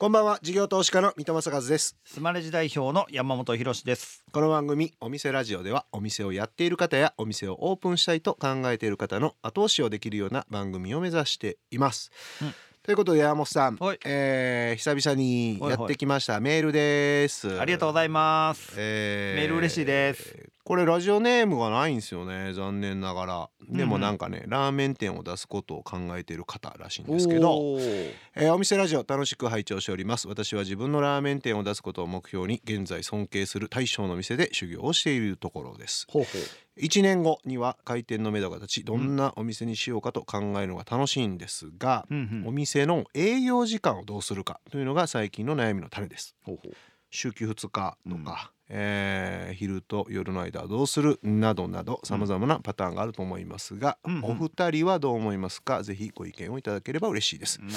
こんばんは事業投資家の三戸正和です。スマレジ代表の山本博です。この番組お店ラジオではお店をやっている方やお店をオープンしたいと考えている方の後押しをできるような番組を目指しています、うんということで山本さん、はい。えー久々にやってきました。メールです。ありがとうございます、えメール嬉しいです。これラジオネームがないんですよね。残念ながら。でもなんかね、ラーメン店を出すことを考えている方らしいんですけど。おー。えーお店ラジオ楽しく拝聴しております。私は自分のラーメン店を出すことを目標に現在尊敬する大将の店で修行をしているところです。ほうほう1年後には開店の目処が立ちどんなお店にしようかと考えるのが楽しいんですが、うんうん。お店の営業時間をどうするかというのが最近の悩みの種です。ほうほう。週休2日とか、えー昼と夜の間はどうするなどなどさまざまなパターンがあると思いますが、うんうん。お二人はどう思いますか？ぜひご意見をいただければ嬉しいです。なる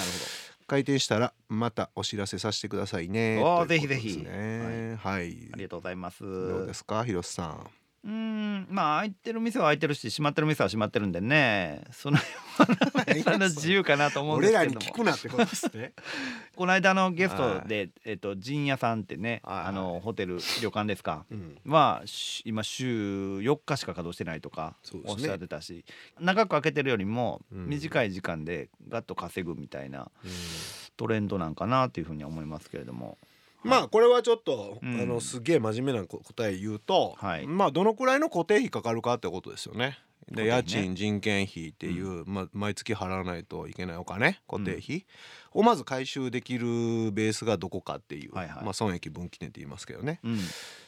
開店したらまたお知らせさせてくださいね。おぜひぜひ。はい、ほどありがとうございます。どうですか？広瀬さんうーん。まあ開いてる店は開いてるし閉まってる店は閉まってるんでね。その辺の自由かなと思うんですけども。聞くなってことですね。この間のゲストで、えっと陣屋さんってね、あのホテル旅館ですか？うんはし今週4日しか稼働してないとかおっしゃってたし、長く開けてるよりもうん。短い時間でガッと稼ぐみたいなうん。トレンドなんかなというふうには思いますけれどもまあこれはちょっと、うん。あのすげえ真面目な答え言うと、はい。まあどのくらいの固定費かかるかってことですよね。で家賃人件費っていう、まあ、毎月払わないといけないお金固定費をまず回収できるベースがどこかっていう、はいはい。まあ、損益分岐点って言いますけどね。うん。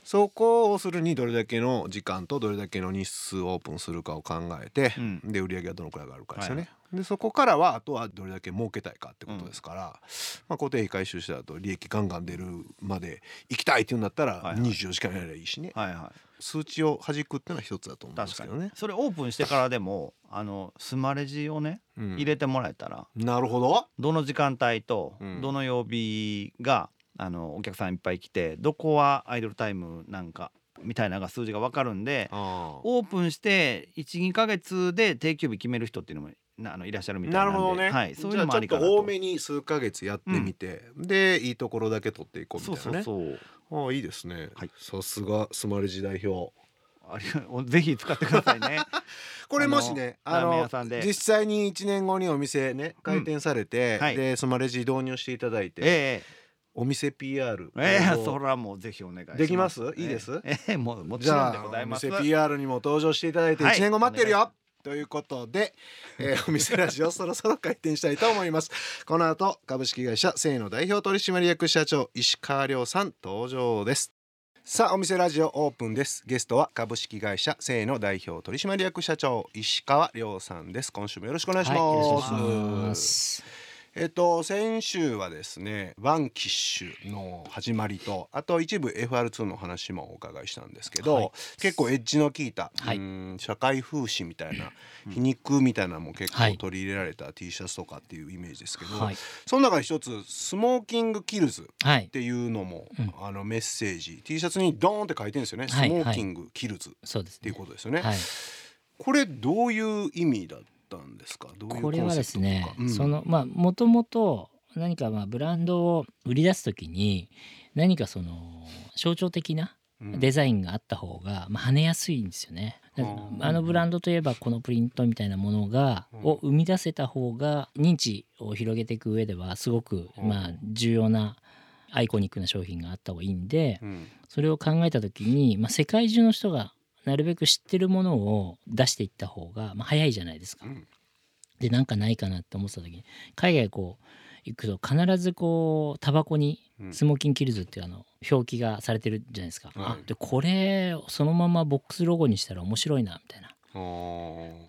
そこをするにどれだけの時間とどれだけの日数オープンするかを考えて、うん。で売り上げはどのくらいがあるかですよね。はいでそこからはあとはどれだけ儲けたいかってことですから、まあ、固定費回収した後利益ガンガン出るまで行きたいっていうんだったらはいはい。24時間やればいいしね、はいは数値を弾くっていうのは一つだとい思うんですけどね。それオープンしてからでもあのスマレジをねうん。入れてもらえたら、なるほど。どの時間帯とうん。どの曜日が、あのお客さんいっぱい来てどこはアイドルタイムなんかみたいな数字が分かるんであオープンして12ヶ月で定休日決める人っていうのもなあのいらっしゃるみーたいなるほどね。はい、そういうのもありかなと。と多めに数ヶ月やってみて、でいいところだけ取っていこうみそたいうなね。そうそうああいいですね。はい。さすがスマレジ代表。ありがぜひ使ってくださいね。これもしねああの実際に1年後にお店ね開店されて、はい。でスマレジ導入していただいて、えお店 PR ええそれはもうぜひお願いできます？いいです？ええもうもちじろんでゃあおございます。店 PR にも登場していただいてはい。1年後待ってるよ、ということで、えー お店ラジオそろそろ開店したいと思います。この後株式会社セイの代表取締役社長石川亮さん登場です。さあお店ラジオオープンです。ゲストは株式会社セイの代表取締役社長石川亮さんです。今週もよろしくお願いします、はい、えっと先週はですねワンキッシュの始まりとあと一部 FR2 の話もお伺いしたんですけど、はい。結構エッジの効いた、はい。うーん社会風刺みたいな皮肉みたいなのも結構はい。取り入れられた T シャツとかっていうイメージですけど、はい、その中で一つスモーキングキルズっはい、ていうのも、うん。あのメッセージ T シャツにドーンって書いてるんですよね、はいスモーキングキルズっていうね。ことですよね。はい、これどういう意味だったんですか？どういうこれはですねうん。そのまあもともと何かまあブランドを売り出すときに何かその象徴的なうん。デザインがあった方がまあ跳ねやすいんですよね。あのブランドといえばこのプリントみたいなものがうん。を生み出せた方が認知を広げていく上ではすごくうん。まあ重要なアイコニックな商品があった方がいいんで、うん。それを考えた時に、まあ、世界中の人がなるべく知ってるものを出していった方が、まあ、早いじゃないですか。うんでなんかないかなって思ってた時に海外こう行くと必ずこうタバコにうんスモーキンキルズっていうあの表記がされてるじゃないですか。はいあでこれそのままボックスロゴにしたら面白いなみたいな。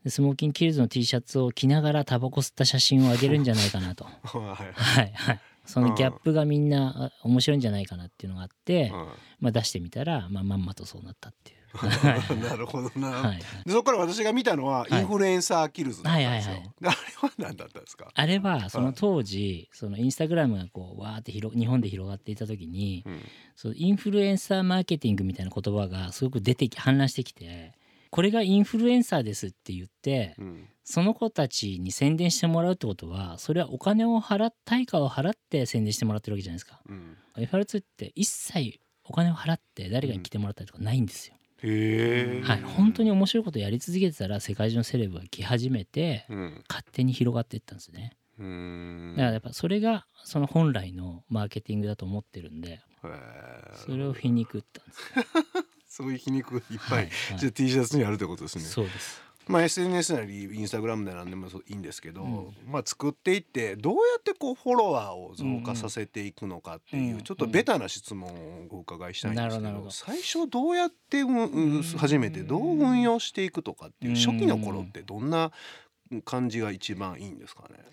スモーキンキルズの T シャツを着ながらタバコ吸った写真をあげるんじゃないかなと。はいはいはい。そのギャップがみんなあ面白いんじゃないかなっていうのがあって、はまあ、出してみたら、まあ、まんまとそうなったっていう。い。なるほどな、はい、でそこから私が見たのはイはい。ンフルエンサーキルズだったんですよ、はいはいであれは何だったんですか、あれはその当時そのインスタグラムがこうわーって広日本で広がっていた時にうん。そうインフルエンサーマーケティングみたいな言葉がすごく出てき氾濫してきてこれがインフルエンサーですって言ってうん。その子たちに宣伝してもらうってことはそれはお金を払っ対価を払って宣伝してもらってるわけじゃないですか。うん。FR2 って一切お金を払って誰かに来てもらったりとかないんですよ。はい、本当に面白いことやり続けてたら世界中のセレブが来始めてうん。勝手に広がっていったんですね。だからやっぱそれがその本来のマーケティングだと思ってるんでそれを皮肉ったんです。そういう皮肉がいっぱい、はいはい。じゃあ T シャツにあるってことですね。そうです。まあ SNS なりインスタグラムなりなんでもいいんですけど、うん。まあ作っていってどうやってこうフォロワーを増加させていくのかっていう、うんちょっとベタな質問をお伺いしたいんですけど,、最初どうやって、うんうん初めてどう運用していくとかっていう、うん初期の頃ってどんな感じが一番いいんですかね？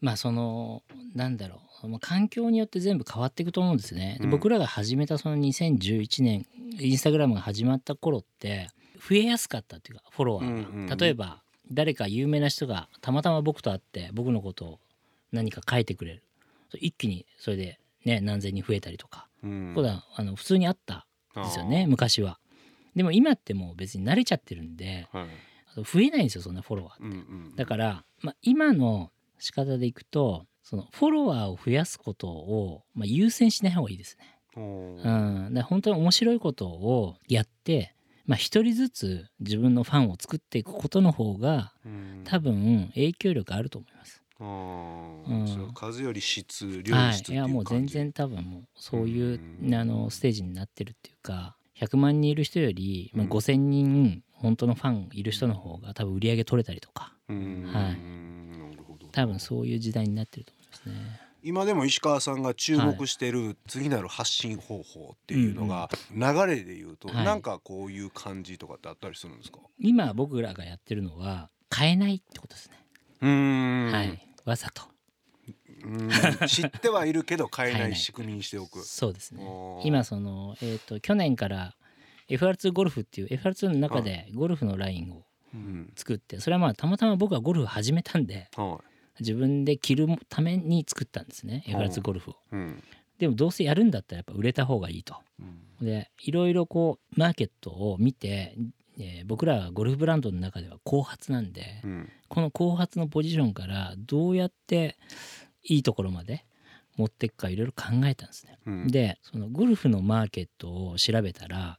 まあそのなんだろう。まあ環境によって全部変わっていくと思うんですね。僕らが始めたその2011年インスタグラムが始まった頃って増えやすかったっていうかフォロワーが、うんうんうん。例えば誰か有名な人がたまたま僕と会って僕のことを何か書いてくれる。一気にそれでね何千人増えたりとか、うん。これはあの普通にあったんですよねあ昔は。でも今ってもう別に慣れちゃってるんでーはい。増えないんですよそんなフォロワーって。うんうんだから、まあ、今の仕方でいくとそのフォロワーを増やすことを、まあ、優先しない方がいいですね。おうーん、だ本当に面白いことをやって、まあ、一人ずつ自分のファンを作っていくことの方がうん。多分影響力あると思います。うん。数より質量はい、質っていい。やもう全。然多分もうそういううん。あのステージになってるっていうか100万人いる人より、まあ、うん。5,000人本当のファンいる人の方が多分売り上げ取れたりとか。うん。はい。多分そういう時代になってると思いますね。今でも石川さんが注目してる次なる発信方法っていうのが流れで言うとはい。なんかこういう感じとかってあったりするんですか？今僕らがやってるのは変えないってことですね。うーん。はい、わざと。うーん。知ってはいるけど変えない仕組みにしておく。そうですね。今そのえっ、と去年から FR2 ゴルフっていう FR2 の中でゴルフのラインをうん。作ってそれはまあたまたま僕はゴルフを始めたんでは自分で着るために作ったんですね。FR2 ゴルフを。いうん。でもどうせやるんだったらやっぱ売れた方がいいと。うん。でいろいろこうマーケットを見て、えー僕らはゴルフブランドの中では後発なんで、うん。この後発のポジションからどうやっていいところまで持っていくかいろいろ考えたんですね。うん。でそのゴルフのマーケットを調べたら、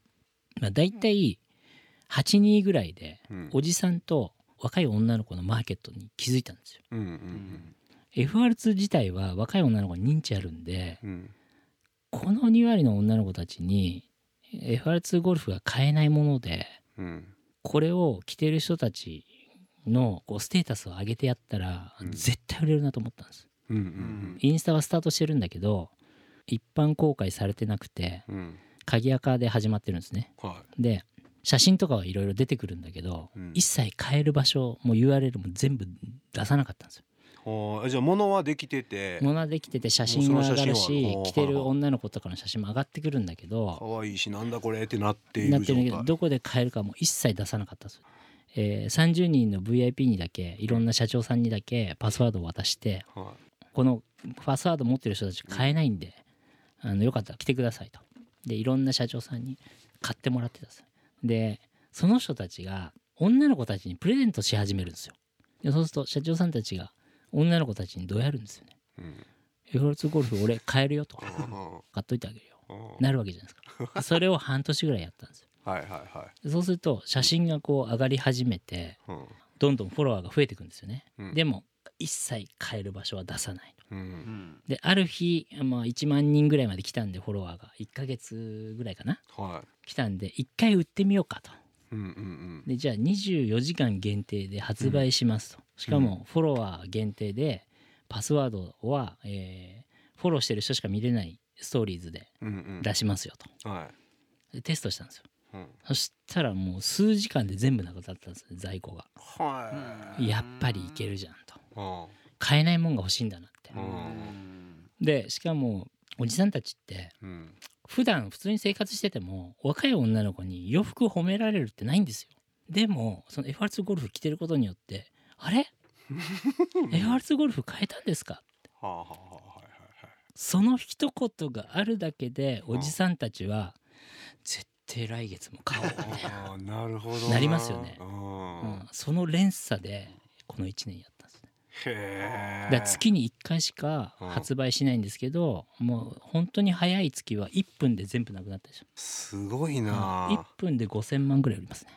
まあ、大体8人ぐらいでうん。おじさんと若い女の子のマーケットに気づいたんですよ。うんうん、FR2 自体は若い女の子に認知あるんでうんこの2割の女の子たちに FR2 ゴルフが買えないものでうんこれを着てる人たちのこうステータスを上げてやったらうん絶対売れるなと思ったんです。うんうんインスタはスタートしてるんだけど一般公開されてなくてうん鍵垢で始まってるんですね。はで写真とかはいろいろ出てくるんだけど、うん。一切変える場所も URL も全部出さなかったんですよ。じゃあ物はできてて。物はできてて写真は上がるし着てる女の子とかの写真も上がってくるんだけど可愛いしなんだこれってなっていなってるけどどこで変えるかも一切出さなかったんですよ。えー30人の VIP にだけいろんな社長さんにだけパスワードを渡してはこのパスワード持ってる人たち買えないんで、あのよかったら来てくださいと。でいろんな社長さんに買ってもらってたんですよでその人たちが女の子たちにプレゼントし始めるんですよ。でそうすると社長さんたちが女の子たちにどうやるんですよね。いうんエフロツゴルフ俺買えるよとあー 買っといてあげるよなるわけじゃないですか。それを半年ぐらいやったんですよ。はいはいはでそうすると写真がこう上がり始めていうんどんどんフォロワーが増えていくんですよね。うんでも一切変える場所は出さない。と。うん。である日、まあ、1万人ぐらいまで来たんでフォロワーが。1ヶ月ぐらいかな？はい。来たんで1回売ってみようかと。うんうんうん。でじゃあ24時間限定で発売しますと、しかもフォロワー限定でパスワードは、えーフォローしてる人しか見れないストーリーズで出しますよと。はでテストしたんですよ。いうん。そしたらもう数時間で全部なくなったんですよ在庫が。はい。やっぱりいけるじゃんと。あ買えないもんが欲しいんだなって。でしかもおじさんたちってうん普段普通に生活してても若い女の子に洋服褒められるってないんですよ。でもその FR2 ゴルフ着てることによってあれ？FR2 ゴルフ変えたんですか？その一言があるだけでおじさんたちは絶定来月も買おうみたいな、なるほど。なりますよね。うん。うん、その連鎖でこの1年やっだ月に1回しかうん。発売しないんですけど、もう本当に早い月は1分で全部なくなったでしょ。すごいな。1分で5000万ぐらい売りますね。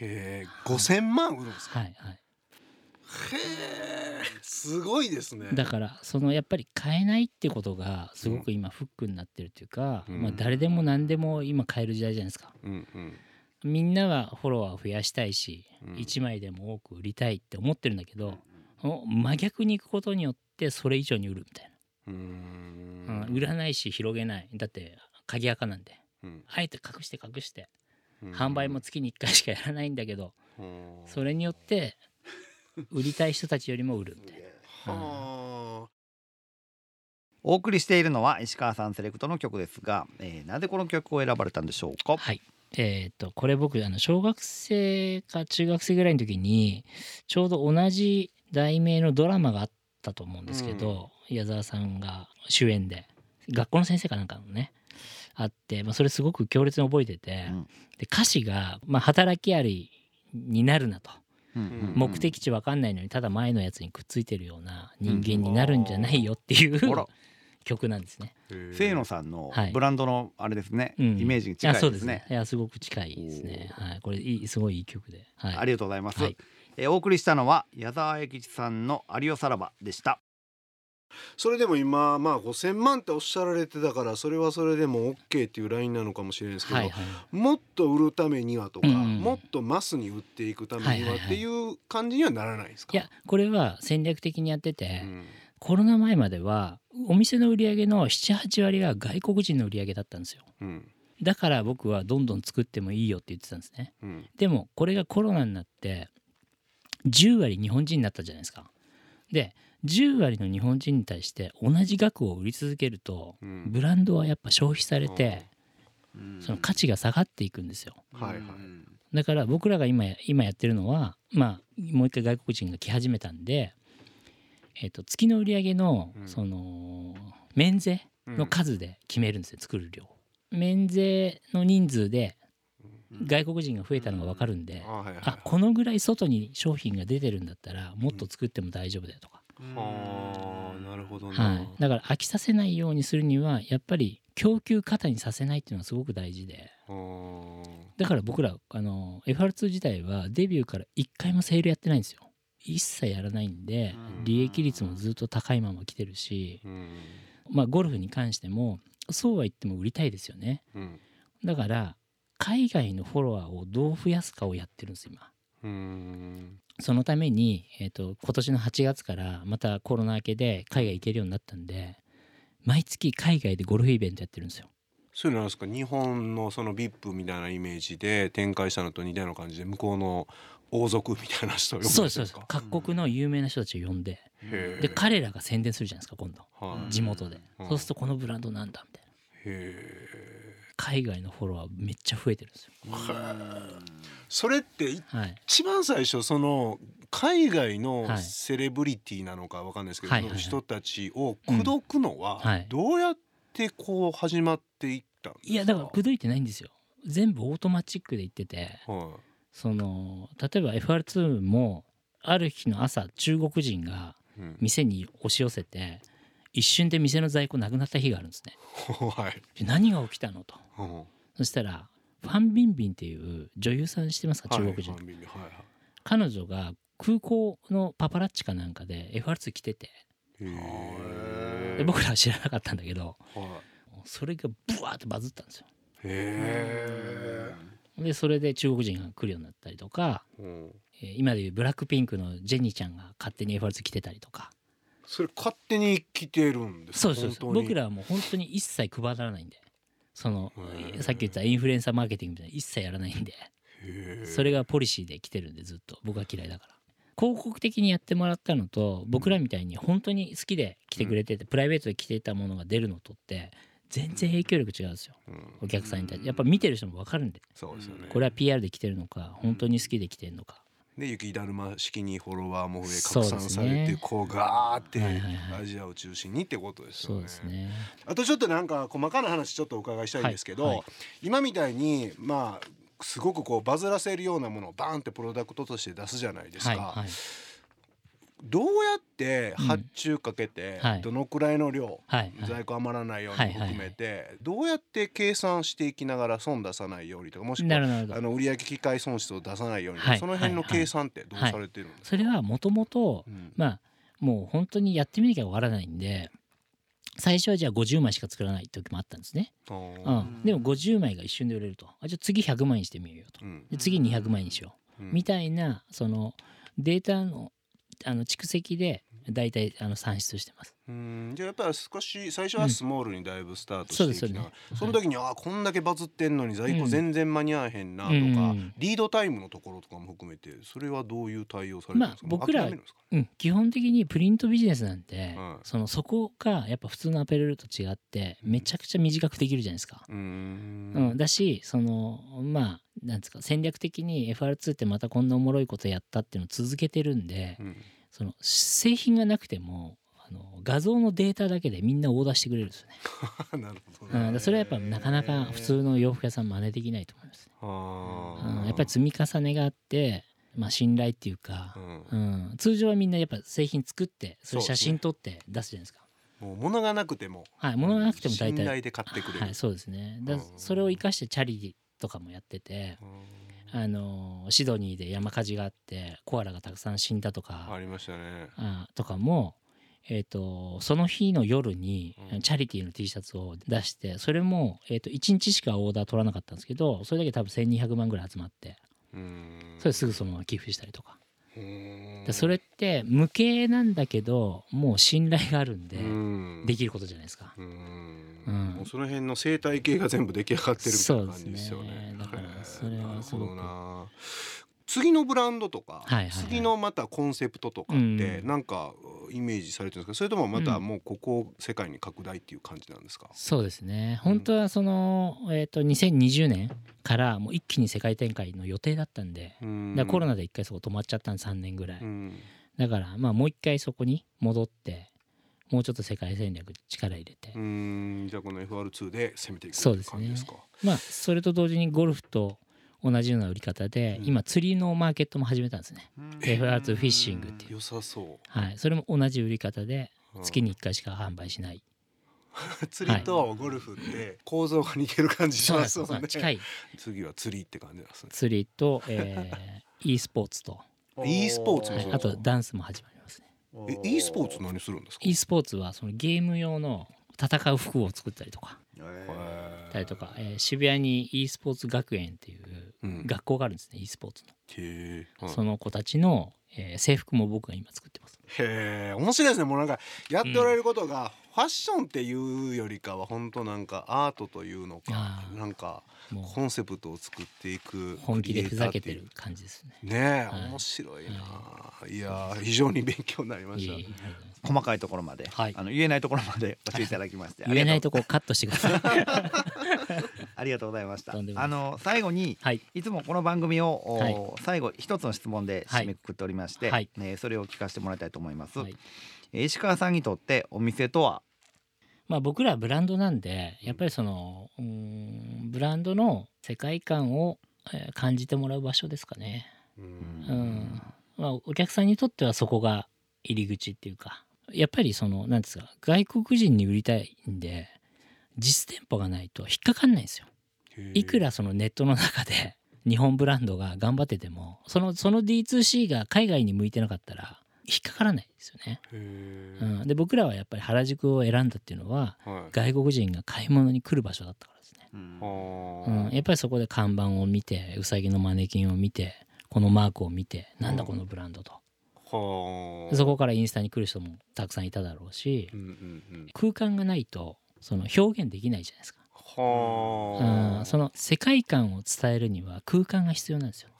へえ5000万売るんですか？はいはい。へえすごいですね。だからそのやっぱり買えないってことがすごく今フックになってるっていうか、うん。まあ、誰でも何でも今買える時代じゃないですか。うんうん。みんなはフォロワーを増やしたいし、うん。1枚でも多く売りたいって思ってるんだけど、お真逆に行くことによってそれ以上に売るみたいな、ん。うん売らないし広げない。だって鍵垢なんで。うん。あえて隠して隠して。うん。販売も月に1回しかやらないんだけどうん。それによって売りたい人たちよりも売るみたいな。はお送りしているのは石川さんセレクトの曲ですが、えーなぜこの曲を選ばれたんでしょうか？はい。えっ、とこれ僕あの小学生か中学生ぐらいの時にちょうど同じ題名のドラマがあったと思うんですけど、矢沢さんが主演で学校の先生かなんかのねあって、まあ、それすごく強烈に覚えてて、うん。で歌詞が、まあ、働きありになるなと。うん。うん。うん。目的地わかんないのにただ前のやつにくっついてるような人間になるんじゃないよっていう、あら。曲なんですね。ー。清野さんのはい。ブランドのあれですね、うん。イメージに近いあそうですね。いやすごく近いですね。はい、これいいすごいいい曲で。はい。ありがとうございます、はいえーお送りしたのは矢沢永吉さんの「有吉さらば」でした。それでも今まあ5000万っておっしゃられてたからそれはそれでも OK っていうラインなのかもしれないですけど、はいはい。もっと売るためにはとか、うんうん。もっとマスに売っていくためにはいははいはい。っていう感じにはならないですか、いやこれは戦略的にやってて、うん。コロナ前まではお店の売り上げの78割が外国人の売り上げだったんですよ。うん。だから僕はどんどん作ってもいいよって言ってたんですね。うん。でもこれがコロナになって10割日本人になったじゃないですか。で10割の日本人に対して同じ額を売り続けるとうんブランドはやっぱ消費されてその価値が下がっていくんですよ。はいはいだから僕らが今今やってるのはまあもう一回外国人が来始めたんで、えっと月の売り上げのうんその免税の数で決めるんですよ作る量。免税の人数で外国人が増えたのが分かるんで、あはいはいあこのぐらい外に商品が出てるんだったらもっと作っても大丈夫だよとか、あーなるほどね、はい、だから飽きさせないようにするにはやっぱり供給過多にさせないっていうのはすごく大事で。だから僕らあの FR2 自体はデビューから1回もセールやってないんですよ。一切やらないんでうん。利益率もずっと高いまま来てるし、うん。まあ、ゴルフに関してもそうは言っても売りたいですよね。うん。だから海外のフォロワーをどう増やすかをやってるんです今。うん。そのために、えー、と今年の8月からまたコロナ明けで海外行けるようになったんで毎月海外でゴルフイベントやってるんですよ。そういうのなんですか。日本のその VIP みたいなイメージで展開したのと似たような感じで向こうの王族みたいな人を呼ぶんそうですそう各国の有名な人たちを呼んでへー。で彼らが宣伝するじゃないですか今度。はい。地元で。うん。そうするとこのブランドなんだみたいな。へ海外のフォロワーめっちゃ増えてるんですよ。ー。それってはい一番最初その海外のはいセレブリティなのかわかんないですけど、はい。はい。はい。人たちを口説くのはどうやってこう始まっていったんですか、いやだから口説いてないんですよ。全部オートマチックで言っててはその例えば FR2 もある日の朝中国人がい、うん。店に押し寄せて一瞬で店の在庫なくなった日があるんですね。はい、で何が起きたのと。うん。そしたらファン・ビンビンっていう女優さん知ってますか？中国人、はいはいはい。彼女が空港のパパラッチかなんかで FR2 来てて。で僕らは知らなかったんだけどはそれがブワーってバズったんですよ。でそれで中国人が来るようになったりとか、え、うん、えー今でいうブラックピンクのジェニーちゃんが勝手に FR2 来てたりとかそれ勝手に来てるんですか？そうです僕らはもう本当に一切配らないんで。そのさっき言ったインフルエンサーマーケティングみたいな一切やらないんで。それがポリシーで来てるんでずっと。僕は嫌いだから。広告的にやってもらったのと僕らみたいに本当に好きで来てくれてて、プライベートで来ていたものが出るのとって全然影響力違うんですよ。うん。お客さんに対して。やっぱ見てる人も分かるんで。そうですよね。これは PR で来てるのか本当に好きで来てるのかで雪だるま式にフォロワーも増え拡散されてこうガーってアジアを中心にってことですよね。あとちょっとなんか細かな話ちょっとお伺いしたいんですけど、はいはい。今みたいにまあすごくこうバズらせるようなものをバーンってプロダクトとして出すじゃないですか。はいはいどうやって発注かけて、はい。どのくらいの量、はい。はい。在庫余らないようにも含めて、どうやって計算していきながら損出さないようにとかもしくはあの売上機械損失を出さないように、はい。その辺の計算ってどうされてるんですか、それはもともとうん。まあもう本当にやってみなきゃわからないんで最初はじゃあ50枚しか作らない時もあったんですね、あうーん、でも50枚が一瞬で売れると。あじゃあ次100枚にしてみようよと。うん。で次200枚にしよう。ん。うみたいなそのデータのあの蓄積で大体あの算出してます。うん。じゃあやっぱり少し最初はスモールにだいぶスタートしていきながら、そうです。その時にああこんだけバズってんのに在庫うん。全然間に合わへんなとか、うん。リードタイムのところとかも含めてそれはどういう対応されてるんですか、まあ僕らもうん。基本的にプリントビジネスなんて、はい。そのそこがやっぱ普通のアパレルと違ってめちゃくちゃ短くできるじゃないですか。うーん。うん、だしそのまあなんですか戦略的に FR2 ってまたこんなおもろいことやったっていうのを続けてるんでうんその製品がなくてもあの画像のデータだけでみんなオーダーしてくれるんですよね。なるほどね。らそれはやっぱなかなか普通の洋服屋さん真似できないと思います。ね。あうん、やっぱり積み重ねがあって、まあ、信頼っていうかう、ん。うん、通常はみんなやっぱ製品作ってそれ写真撮って出すじゃないですか。もう物がなくても。はい、物がなくても大体。信頼で買ってくれる、はい、そうですね。だうん。それを生かしてチャリとかもやってて、うんあのシドニーで山火事があってコアラがたくさん死んだとか、ありましたね。あとかも、えー、とその日の夜にうん。チャリティーの T シャツを出してそれも、えー、と1日しかオーダー取らなかったんですけどそれだけ多分1200万ぐらい集まってうん。それすぐそのまま寄付したりとかそれって無形なんだけどもう信頼があるんでうん。できることじゃないですか。うん。その辺の生態系が全部出来上がってるみたいな感じですよね。ね。だからそれはすごく。な次のブランドとか、はいはいはい。次のまたコンセプトとかってうん。なんかイメージされてるんですか？それともまたうん。もうここを世界に拡大っていう感じなんですか、そうですね。本当はその、えー、と2020年からもう一気に世界展開の予定だったんで、うん。だコロナで一回そこ止まっちゃったんで3年ぐらい、うん。だからまあもう一回そこに戻ってもうちょっと世界戦略力入れて、うん。じゃあこの FR2 で攻めていくそうですね感じですか。まあそれと同時にゴルフと同じような売り方で、うん。今釣りのマーケットも始めたんですね、FR2 フィッシングっていう。良さそはい。それも同じ売り方でう。月に1回しか販売しない、うん 釣りとゴルフって構造が似てる感じしますもんね。近い。次は釣りって感じなんですね。釣りと、えー、e スポーツと、e スポーツもはいあそうですか？とダンスも始まりますね。え e スポーツ何するんですか？e スポーツはそのゲーム用の戦う服を作ったりとか。へたりとか、えー渋谷に e スポーツ学園っていううん。学校があるんですね e スポーツの、へえ、はい。その子たちの、えー制服も僕が今作ってます。へえ面白いですね。もうなんかやっておられることが、ファッションっていうよりかは本当なんかアートというのかなんかコンセプトを作っていく本気でふざけてクリエイる感じですね。ねえ、はい。面白いな、い、やー非常に勉強になりました。いえい細かいところまで、はい。あの言えないところまで 教えていただきまして言えないととこカットしてください。ありがとうございました。あの最後にはい。いつもこの番組を、おはい。最後一つの質問で締めくくっておりまして、はい。ねそれを聞かせてもらいたいと思います、はい。えー石川さんにとってお店とは？まあ僕らはブランドなんでやっぱりそのブランドの世界観をえー感じてもらう場所ですかね。うん。うん。まあ、お客さんにとってはそこが入り口っていうかやっぱりそのなんですか外国人に売りたいんで実店舗がないと引っかかんないんですよ。いくらそのネットの中で日本ブランドが頑張っててもそのその D2C が海外に向いてなかったら引っかからないですよね。うん、で僕らはやっぱり原宿を選んだっていうのははい。外国人が買い物に来る場所だったからですね。あうん、ーやっぱりそこで看板を見てうさぎのマネキンを見てこのマークを見てなんだこのブランドと。そこからインスタに来る人もたくさんいただろうしうんうんうん。空間がないとその表現できないじゃないですか、はうん、その世界観を伝えるには空間が必要なんですよ。あ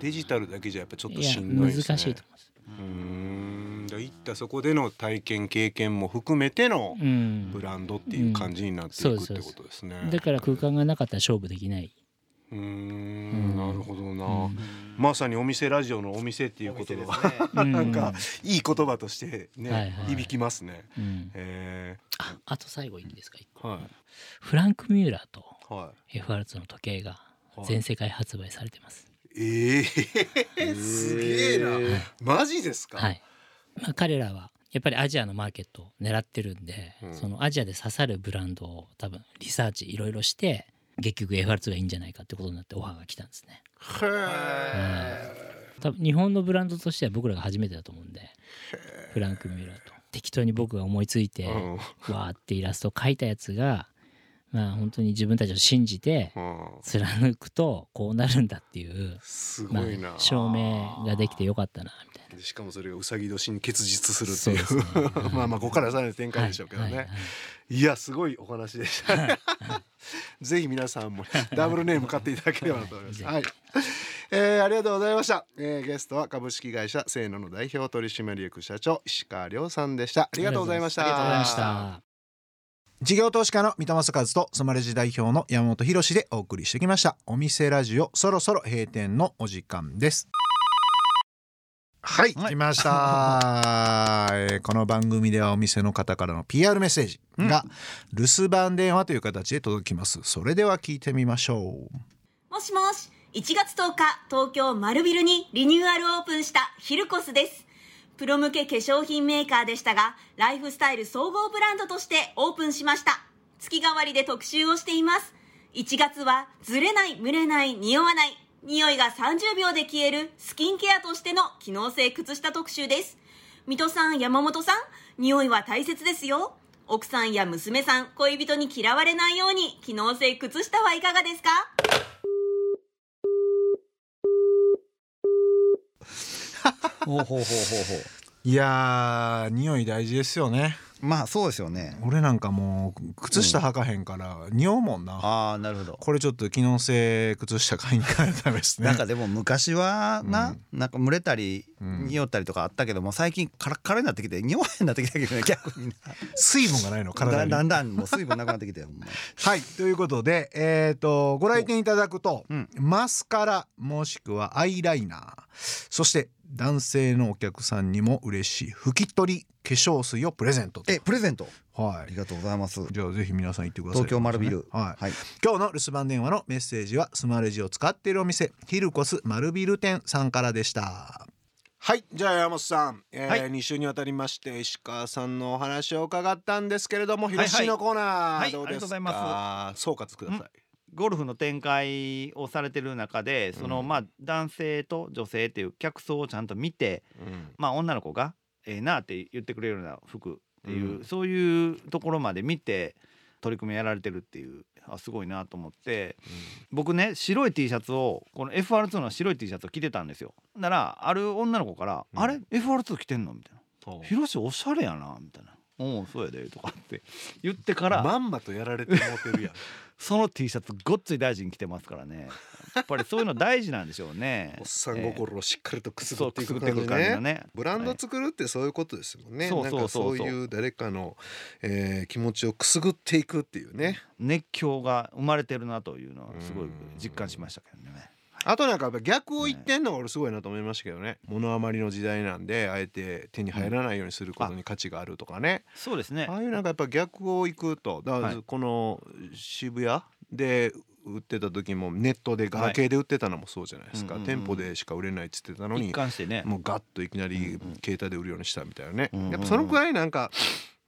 デジタルだけじゃやっぱちょっとしんどい難ですね。しいと思います。うーん。だから行ったそこでの体験経験も含めてのうん。ブランドっていう感じになっていくってことですね。だから空間がなかったら勝負できない、うーうん。んなるほどな。うん。まさにお店ラジオのお店っていうことが、うん。なんかいい言葉としてね、はいはい。響きますね。うん。えああと最後いいですか？一個ー、はい。フランク・ミューラーとは FR2 の時計がはい。全世界発売されてます。い。えー、すげえな、マジですか？はい。まあ、彼らはやっぱりアジアのマーケットを狙ってるんで、うん。そのアジアで刺さるブランドを多分リサーチいろいろして結局 FR2 がいいんじゃないかってことになってオファーが来たんですね。へえ。多分日本のブランドとしては僕らが初めてだと思うんでフランク・ミューラーと。適当に僕が思いついて、うん。わーってイラストを描いたやつがまあ本当に自分たちを信じてうん。貫くとこうなるんだっていう、ますごいな、あ、証明ができてよかったなみたいな。でしかもそれがうさぎ年に結実するっていう。ね。まあまあここからさらに展開でしょうけどね、いはいはいはい。やすごいお話でした。ね ぜひ皆さんもダブルネーム買っていただければと思います。はい、えー、ありがとうございました、えー、ゲストは株式会社せーのの代表取締役社長石川亮さんでした。ありがとうございました。ありがとうございました。事業投資家の三戸正和とスマレジ代表の山本博史でお送りしてきました。お店ラジオそろそろ閉店のお時間です。はい、はい。来ました、えーこの番組ではお店の方からの PR メッセージが留守番電話という形で届きます。それでは聞いてみましょう。もしもし、1月10日、東京丸ビルにリニューアルオープンしたヒルコスです。プロ向け化粧品メーカーでしたが、ライフスタイル総合ブランドとしてオープンしました。月替わりで特集をしています。1月は、ずれない、蒸れない、匂わない、匂いが30秒で消えるスキンケアとしての機能性靴下特集です。水戸さん、山本さん、匂いは大切ですよ。奥さんや娘さん、恋人に嫌われないように、機能性靴下はいかがですか？ほうほうほうほうほう。いやー匂い大事ですよね。まあそうですよね。俺なんかもう靴下履かへんから匂うもんな、ああなるほど。これちょっと機能性靴下買いに行かないとダメですね。なんかでも昔はな、なんか蒸れたりうん。匂ったりとかあったけども最近カラッカラになってきて匂わへんなってきたけどね 逆に水分がないの体に。だだんだんもう水分なくなってきてほんま はいということでえっ、とご来店いただくと、うん。マスカラもしくはアイライナーそして男性のお客さんにも嬉しい。拭き取り化粧水をプレゼントと。えプレゼント？はい。ありがとうございます。じゃあぜひ皆さん行ってください。東京丸ビル。はい。はい。今日の留守番電話のメッセージはスマレジを使っているお店ヒルコス丸ビル店さんからでした。はい。じゃあ山本さん、えーはい。2週にわたりまして石川さんのお話を伺ったんですけれどもい広しのコーナはい。ーどうですか、ありがとうございま総括ください、ゴルフの展開をされてる中でその、うん。まあ男性と女性っていう客層をちゃんと見てうん。まあ女の子がええなって言ってくれるような服っていう、うん。そういうところまで見て取り組みやられてるっていうあすごいなと思って僕ね白い T シャツをこの FR2 の白い T シャツを着てたんですよ。ならある女の子から「うん。あれ？FR2 着てんの?」みたいな。そう「ヒロシおしゃれやな」みたいな「おおそうやで」とかって言ってから、まんまとやられてもうてるやん その T シャツごっつい大事に着てますからね。やっぱりそういうの大事なんでしょうね。おっさん心をしっかりとくすぐっていく感じね。がね。ブランド作るってそういうことですもんね、そう。なんかそういう誰かの、えー気持ちをくすぐっていくっていうね。熱狂が生まれてるなというのはすごい実感しましたけどね。あとなんかやっぱ逆を言ってんのが俺すごいなと思いましたけどね。物余りの時代なんであえて手に入らないようにすることに価値があるとかね、そうですね。ああいうなんかやっぱ逆を行くと。だからはい。この渋谷で売ってた時もネットでガラケーで売ってたのもそうじゃないですか、店舗でしか売れないっつってたの一に貫してね。もうガッといきなり携帯で売るようにしたみたいなね、やっぱそのくらいなんか、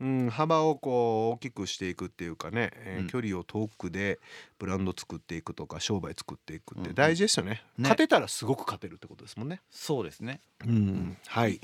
うん、幅をこう大きくしていくっていうかね、えーうん。距離を遠くでブランド作っていくとか商売作っていくっうんうん。て大事ですよね,、ね。勝てたらすごく勝てるってことですもんね。そうですね。うんはい、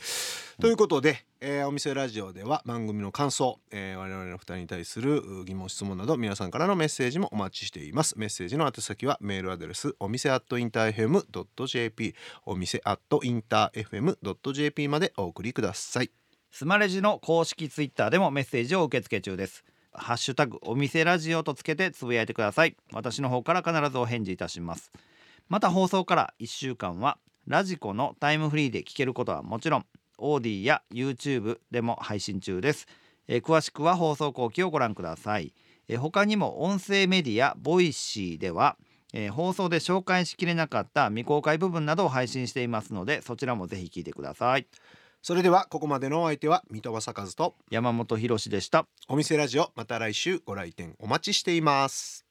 ということで、えーお店ラジオでは番組の感想、えー我々の2人に対するう疑問質問など皆さんからのメッセージもお待ちしています。メッセージの宛先はメールアドレスお店アットインター FM.jp お店アットインター FM.jp までお送りくださいスマレジの公式ツイッターでもメッセージを受け付け中です。ハッシュタグお店ラジオとつけてつぶやいてください。私の方から必ずお返事いたします。また放送から1週間は radiko のタイムフリーで聞けることはもちろん AuDee や YouTube でも配信中です、えー詳しくは放送後記をご覧ください、えー他にも音声メディア Voicy ではえー放送で紹介しきれなかった未公開部分などを配信していますのでそちらもぜひ聞いてください。それではここまでのお相手は水戸正和と山本博史でした。お店ラジオまた来週ご来店お待ちしています